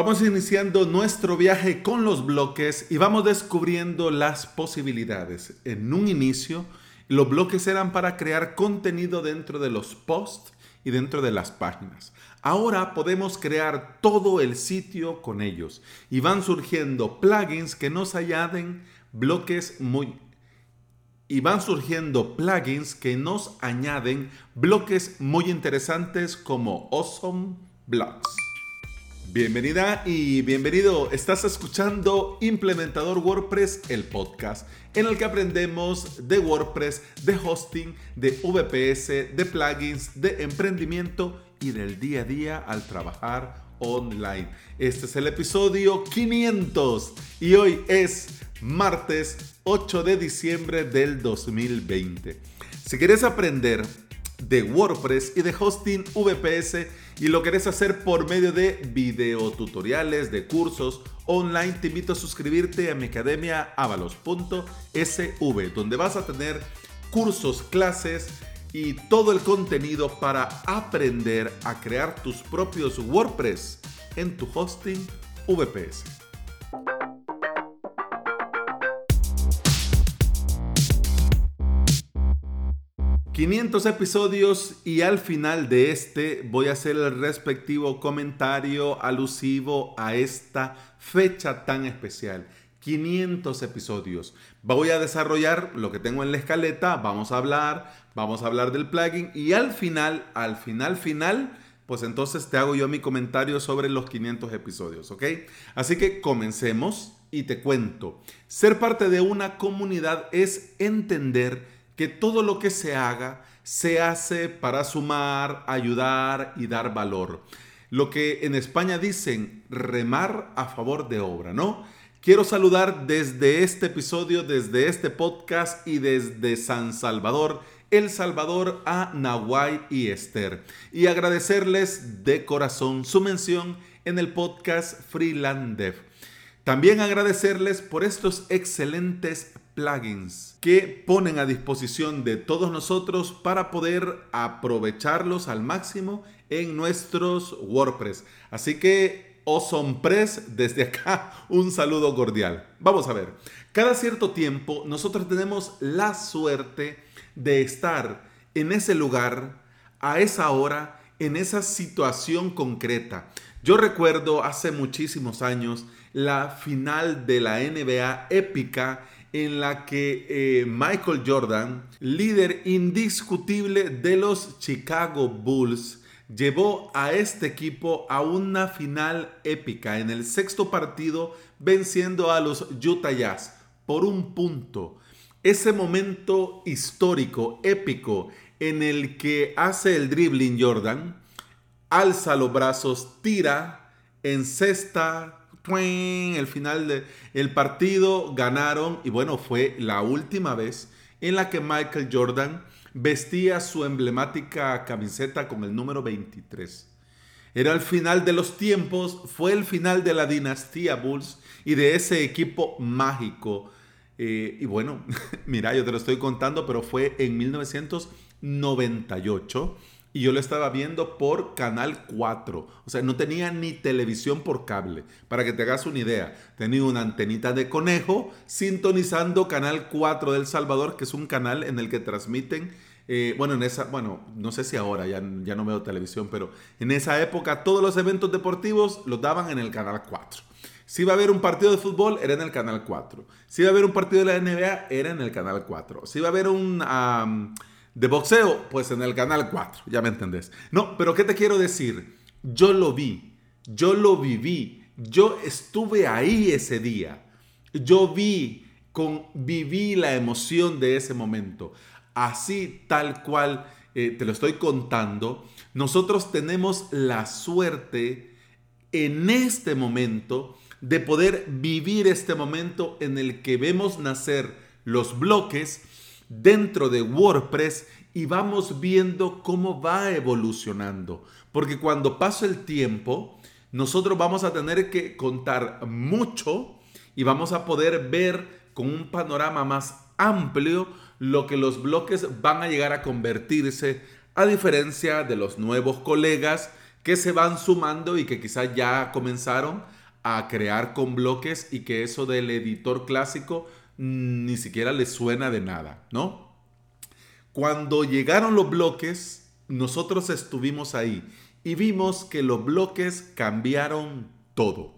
Vamos iniciando nuestro viaje con los bloques y vamos descubriendo las posibilidades. En un inicio, los bloques eran para crear contenido dentro de los posts y dentro de las páginas. Ahora podemos crear todo el sitio con ellos y van surgiendo plugins que nos añaden bloques muy y van surgiendo plugins que nos añaden bloques muy interesantes como Awesome Blocks. Bienvenida y bienvenido. Estás escuchando Implementador WordPress, el podcast, en el que aprendemos de WordPress, de hosting, de VPS, de plugins, de emprendimiento y del día a día al trabajar online. Este es el episodio 500 y hoy es martes 8 de diciembre del 2020. Si quieres aprender de WordPress y de hosting VPS y lo querés hacer por medio de videotutoriales, de cursos online, te invito a suscribirte a mi academia avalos.sv, donde vas a tener cursos, clases y todo el contenido para aprender a crear tus propios WordPress en tu hosting VPS. 500 episodios y al final de este voy a hacer el respectivo comentario alusivo a esta fecha tan especial. 500 episodios. Voy a desarrollar lo que tengo en la escaleta, vamos a hablar, vamos a hablar del plugin y al final, al final, final, pues entonces te hago yo mi comentario sobre los 500 episodios, ¿ok? Así que comencemos y te cuento. Ser parte de una comunidad es entender que todo lo que se haga se hace para sumar, ayudar y dar valor. Lo que en España dicen remar a favor de obra, ¿no? Quiero saludar desde este episodio, desde este podcast y desde San Salvador, El Salvador a Nahuay y Esther y agradecerles de corazón su mención en el podcast Freeland También agradecerles por estos excelentes plugins que ponen a disposición de todos nosotros para poder aprovecharlos al máximo en nuestros WordPress. Así que Press, desde acá un saludo cordial. Vamos a ver, cada cierto tiempo nosotros tenemos la suerte de estar en ese lugar, a esa hora, en esa situación concreta. Yo recuerdo hace muchísimos años la final de la NBA épica en la que eh, Michael Jordan, líder indiscutible de los Chicago Bulls, llevó a este equipo a una final épica en el sexto partido venciendo a los Utah Jazz por un punto. Ese momento histórico, épico, en el que hace el dribbling Jordan, alza los brazos, tira, encesta, el final del partido ganaron y bueno, fue la última vez en la que Michael Jordan vestía su emblemática camiseta con el número 23. Era el final de los tiempos, fue el final de la dinastía Bulls y de ese equipo mágico. Eh, y bueno, mira, yo te lo estoy contando, pero fue en 1998 y yo lo estaba viendo por Canal 4. O sea, no tenía ni televisión por cable. Para que te hagas una idea, tenía una antenita de conejo sintonizando Canal 4 del Salvador, que es un canal en el que transmiten, eh, bueno, en esa, bueno, no sé si ahora ya, ya no veo televisión, pero en esa época todos los eventos deportivos los daban en el Canal 4. Si iba a haber un partido de fútbol, era en el Canal 4. Si iba a haber un partido de la NBA, era en el Canal 4. Si iba a haber un de boxeo, pues en el canal 4, ya me entendés. No, pero ¿qué te quiero decir? Yo lo vi, yo lo viví, yo estuve ahí ese día. Yo vi, con, viví la emoción de ese momento. Así tal cual eh, te lo estoy contando, nosotros tenemos la suerte en este momento de poder vivir este momento en el que vemos nacer los bloques dentro de WordPress y vamos viendo cómo va evolucionando. Porque cuando pasa el tiempo, nosotros vamos a tener que contar mucho y vamos a poder ver con un panorama más amplio lo que los bloques van a llegar a convertirse, a diferencia de los nuevos colegas que se van sumando y que quizás ya comenzaron a crear con bloques y que eso del editor clásico ni siquiera les suena de nada, ¿no? Cuando llegaron los bloques, nosotros estuvimos ahí y vimos que los bloques cambiaron todo.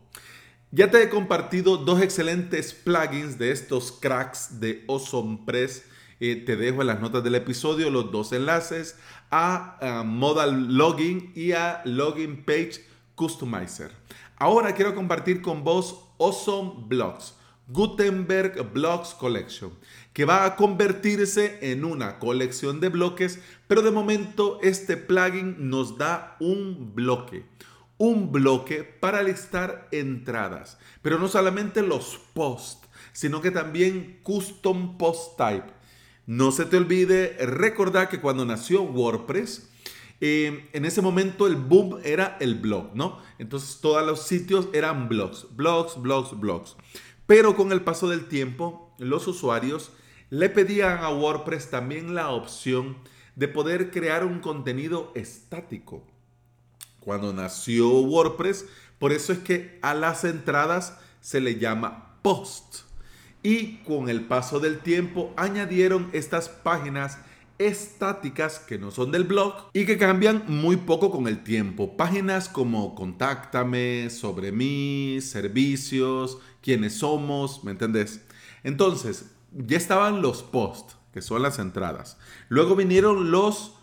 Ya te he compartido dos excelentes plugins de estos cracks de Awesome Press. Eh, te dejo en las notas del episodio los dos enlaces a, a Modal Login y a Login Page Customizer. Ahora quiero compartir con vos Awesome Blocks, Gutenberg Blocks Collection, que va a convertirse en una colección de bloques, pero de momento este plugin nos da un bloque, un bloque para listar entradas, pero no solamente los posts, sino que también custom post type. No se te olvide recordar que cuando nació WordPress, Em, en ese momento el boom era el blog, ¿no? Entonces todos los sitios eran blogs, blogs, blogs, blogs. Pero con el paso del tiempo, los usuarios le pedían a WordPress también la opción de poder crear un contenido estático. Cuando nació WordPress, por eso es que a las entradas se le llama post. Y con el paso del tiempo añadieron estas páginas estáticas que no son del blog y que cambian muy poco con el tiempo. Páginas como Contáctame, sobre mí, servicios, quiénes somos, ¿me entendés? Entonces, ya estaban los posts, que son las entradas. Luego vinieron los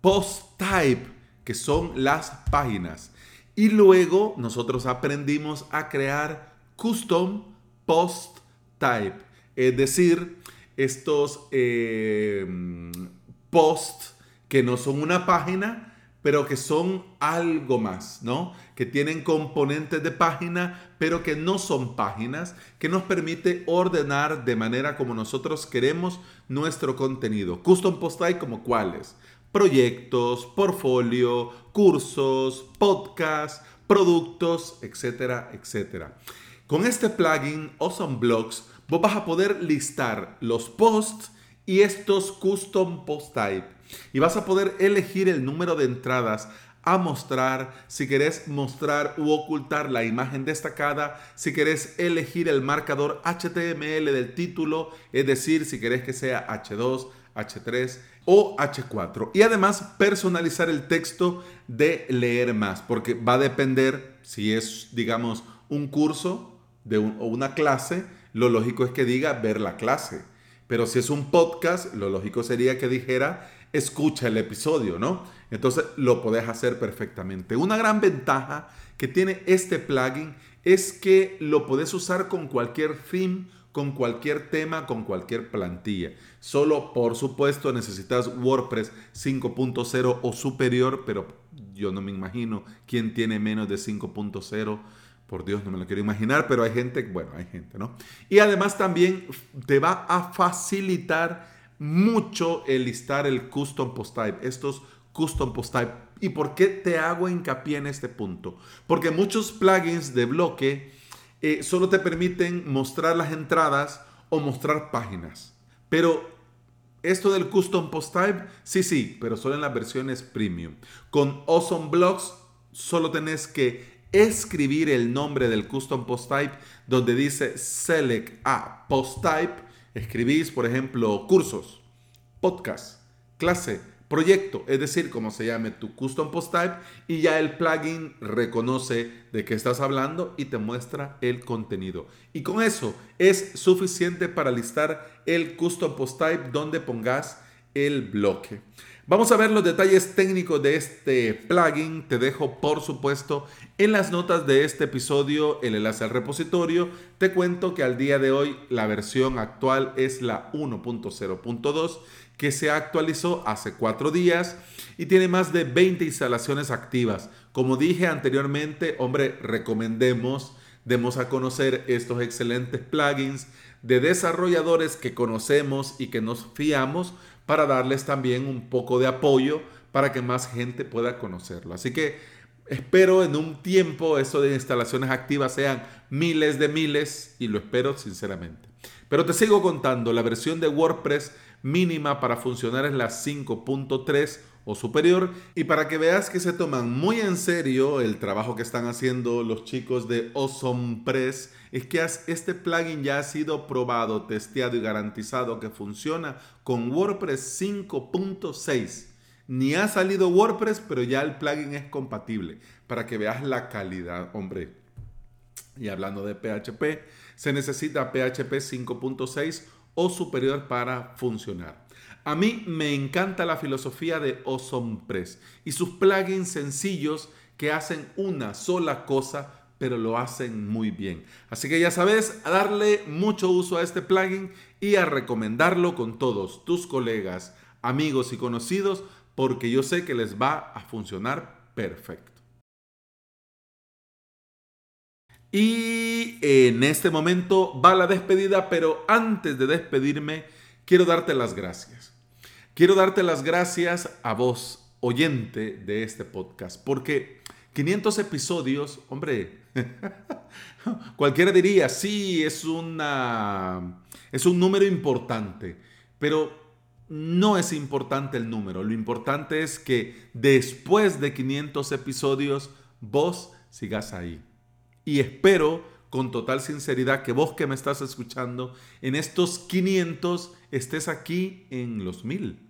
post type, que son las páginas. Y luego nosotros aprendimos a crear custom post type, es decir, estos eh, post que no son una página, pero que son algo más, ¿no? Que tienen componentes de página, pero que no son páginas, que nos permite ordenar de manera como nosotros queremos nuestro contenido. Custom post type como cuáles? Proyectos, portfolio, cursos, podcasts, productos, etcétera, etcétera. Con este plugin Awesome Blocks, vos vas a poder listar los posts y estos custom post type. Y vas a poder elegir el número de entradas a mostrar, si querés mostrar u ocultar la imagen destacada, si querés elegir el marcador HTML del título, es decir, si querés que sea H2, H3 o H4. Y además personalizar el texto de leer más, porque va a depender si es, digamos, un curso de o una clase, lo lógico es que diga ver la clase. Pero si es un podcast, lo lógico sería que dijera, escucha el episodio, ¿no? Entonces lo podés hacer perfectamente. Una gran ventaja que tiene este plugin es que lo podés usar con cualquier theme, con cualquier tema, con cualquier plantilla. Solo, por supuesto, necesitas WordPress 5.0 o superior, pero yo no me imagino quién tiene menos de 5.0 por Dios, no me lo quiero imaginar, pero hay gente, bueno, hay gente, ¿no? Y además también te va a facilitar mucho el listar el custom post type, estos custom post type. ¿Y por qué te hago hincapié en este punto? Porque muchos plugins de bloque eh, solo te permiten mostrar las entradas o mostrar páginas. Pero esto del custom post type, sí, sí, pero solo en las versiones premium. Con Awesome Blocks solo tenés que escribir el nombre del custom post type donde dice select a post type. Escribís, por ejemplo, cursos, podcast, clase, proyecto, es decir, como se llame tu custom post type y ya el plugin reconoce de qué estás hablando y te muestra el contenido. Y con eso es suficiente para listar el custom post type donde pongas el bloque. Vamos a ver los detalles técnicos de este plugin. Te dejo, por supuesto, en las notas de este episodio el enlace al repositorio. Te cuento que al día de hoy la versión actual es la 1.0.2 que se actualizó hace cuatro días y tiene más de 20 instalaciones activas. Como dije anteriormente, hombre, recomendemos, demos a conocer estos excelentes plugins de desarrolladores que conocemos y que nos fiamos para darles también un poco de apoyo para que más gente pueda conocerlo. Así que espero en un tiempo eso de instalaciones activas sean miles de miles y lo espero sinceramente. Pero te sigo contando, la versión de WordPress mínima para funcionar es la 5.3 o superior. Y para que veas que se toman muy en serio el trabajo que están haciendo los chicos de Awesome Press, es que este plugin ya ha sido probado, testeado y garantizado que funciona con WordPress 5.6. Ni ha salido WordPress, pero ya el plugin es compatible. Para que veas la calidad, hombre. Y hablando de PHP, se necesita PHP 5.6 o superior para funcionar. A mí me encanta la filosofía de Press y sus plugins sencillos que hacen una sola cosa, pero lo hacen muy bien. Así que ya sabes, a darle mucho uso a este plugin y a recomendarlo con todos tus colegas, amigos y conocidos, porque yo sé que les va a funcionar perfecto. Y en este momento va la despedida, pero antes de despedirme, quiero darte las gracias. Quiero darte las gracias a vos, oyente de este podcast, porque 500 episodios, hombre, cualquiera diría, sí, es, una, es un número importante, pero no es importante el número, lo importante es que después de 500 episodios vos sigas ahí. Y espero con total sinceridad que vos que me estás escuchando, en estos 500 estés aquí en los 1000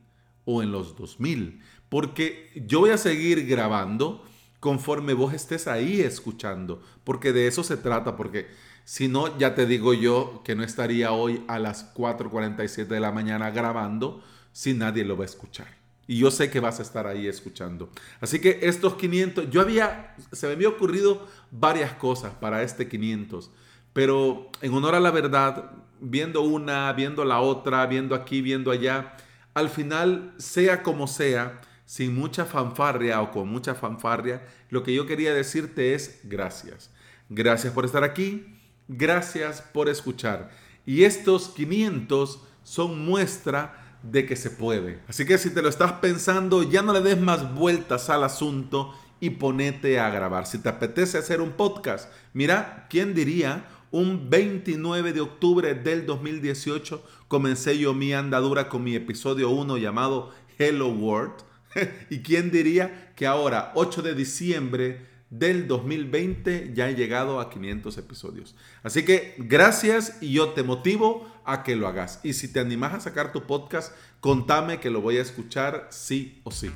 o en los 2000. Porque yo voy a seguir grabando conforme vos estés ahí escuchando. Porque de eso se trata. Porque si no, ya te digo yo que no estaría hoy a las 4.47 de la mañana grabando si nadie lo va a escuchar. Y yo sé que vas a estar ahí escuchando. Así que estos 500, yo había, se me había ocurrido varias cosas para este 500, pero en honor a la verdad, viendo una, viendo la otra, viendo aquí, viendo allá, al final, sea como sea, sin mucha fanfarria o con mucha fanfarria, lo que yo quería decirte es gracias. Gracias por estar aquí, gracias por escuchar. Y estos 500 son muestra de que se puede. Así que si te lo estás pensando, ya no le des más vueltas al asunto y ponete a grabar. Si te apetece hacer un podcast, mira, ¿quién diría? Un 29 de octubre del 2018 comencé yo mi andadura con mi episodio 1 llamado Hello World. ¿Y quién diría que ahora, 8 de diciembre del 2020 ya he llegado a 500 episodios. Así que gracias y yo te motivo a que lo hagas. Y si te animas a sacar tu podcast, contame que lo voy a escuchar sí o sí.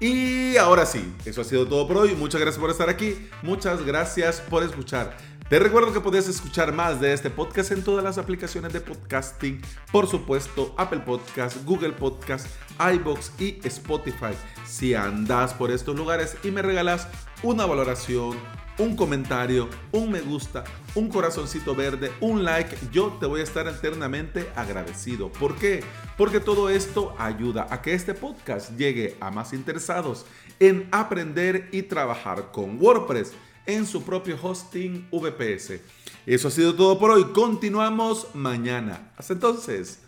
Y ahora sí, eso ha sido todo por hoy. Muchas gracias por estar aquí. Muchas gracias por escuchar. Te recuerdo que puedes escuchar más de este podcast en todas las aplicaciones de podcasting, por supuesto Apple Podcast, Google Podcast, iBox y Spotify. Si andas por estos lugares y me regalas una valoración, un comentario, un me gusta, un corazoncito verde, un like, yo te voy a estar eternamente agradecido. ¿Por qué? Porque todo esto ayuda a que este podcast llegue a más interesados en aprender y trabajar con WordPress en su propio hosting VPS. Eso ha sido todo por hoy. Continuamos mañana. Hasta entonces.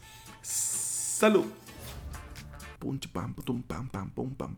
Salud. pam pam pam pam pam